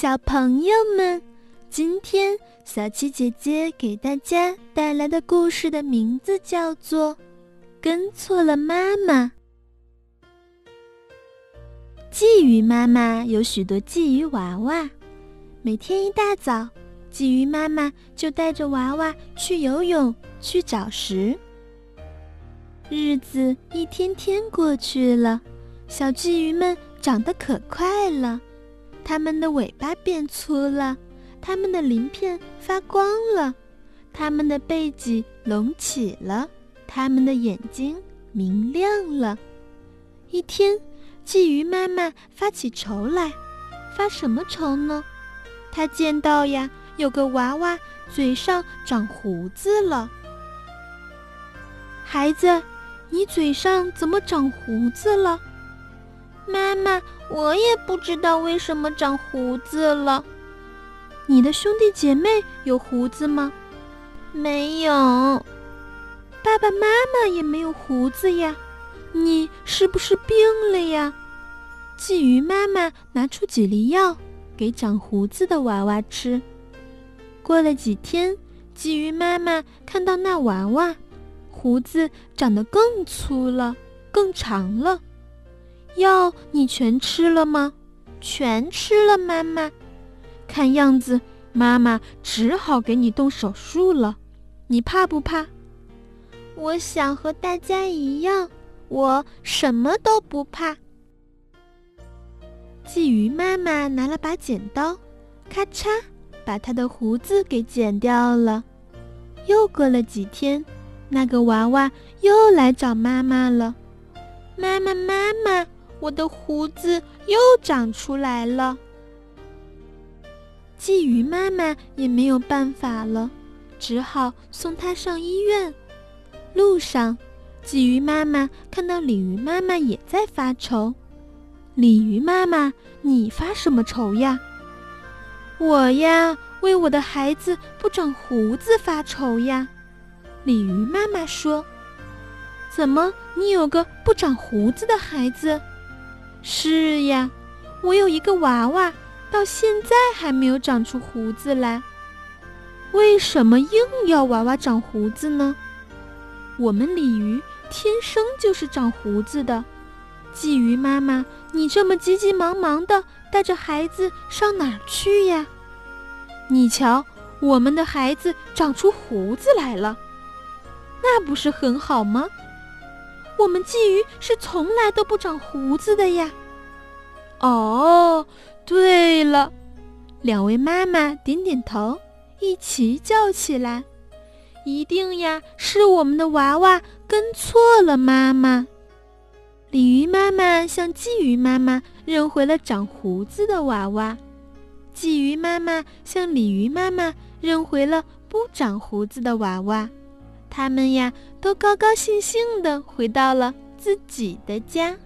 小朋友们，今天小七姐姐给大家带来的故事的名字叫做《跟错了妈妈》。鲫鱼妈妈有许多鲫鱼娃娃，每天一大早，鲫鱼妈妈就带着娃娃去游泳、去找食。日子一天天过去了，小鲫鱼们长得可快了。它们的尾巴变粗了，它们的鳞片发光了，它们的背脊隆起了，它们的眼睛明亮了。一天，鲫鱼妈妈发起愁来，发什么愁呢？她见到呀，有个娃娃嘴上长胡子了。孩子，你嘴上怎么长胡子了？妈妈，我也不知道为什么长胡子了。你的兄弟姐妹有胡子吗？没有。爸爸妈妈也没有胡子呀。你是不是病了呀？鲫鱼妈妈拿出几粒药给长胡子的娃娃吃。过了几天，鲫鱼妈妈看到那娃娃胡子长得更粗了，更长了。药你全吃了吗？全吃了，妈妈。看样子，妈妈只好给你动手术了。你怕不怕？我想和大家一样，我什么都不怕。鲫鱼妈妈拿了把剪刀，咔嚓，把它的胡子给剪掉了。又过了几天，那个娃娃又来找妈妈了。妈妈，妈妈。我的胡子又长出来了，鲫鱼妈妈也没有办法了，只好送它上医院。路上，鲫鱼妈妈看到鲤鱼妈妈也在发愁。鲤鱼妈妈，你发什么愁呀？我呀，为我的孩子不长胡子发愁呀。鲤鱼妈妈说：“怎么，你有个不长胡子的孩子？”是呀，我有一个娃娃，到现在还没有长出胡子来。为什么硬要娃娃长胡子呢？我们鲤鱼天生就是长胡子的。鲫鱼妈妈，你这么急急忙忙的带着孩子上哪儿去呀？你瞧，我们的孩子长出胡子来了，那不是很好吗？我们鲫鱼是从来都不长胡子的呀。哦，对了，两位妈妈点点头，一起叫起来：“一定呀，是我们的娃娃跟错了妈妈。”鲤鱼妈妈向鲫鱼妈妈认回了长胡子的娃娃，鲫鱼妈妈向鲤鱼妈妈认回了不长胡子的娃娃。他们呀，都高高兴兴地回到了自己的家。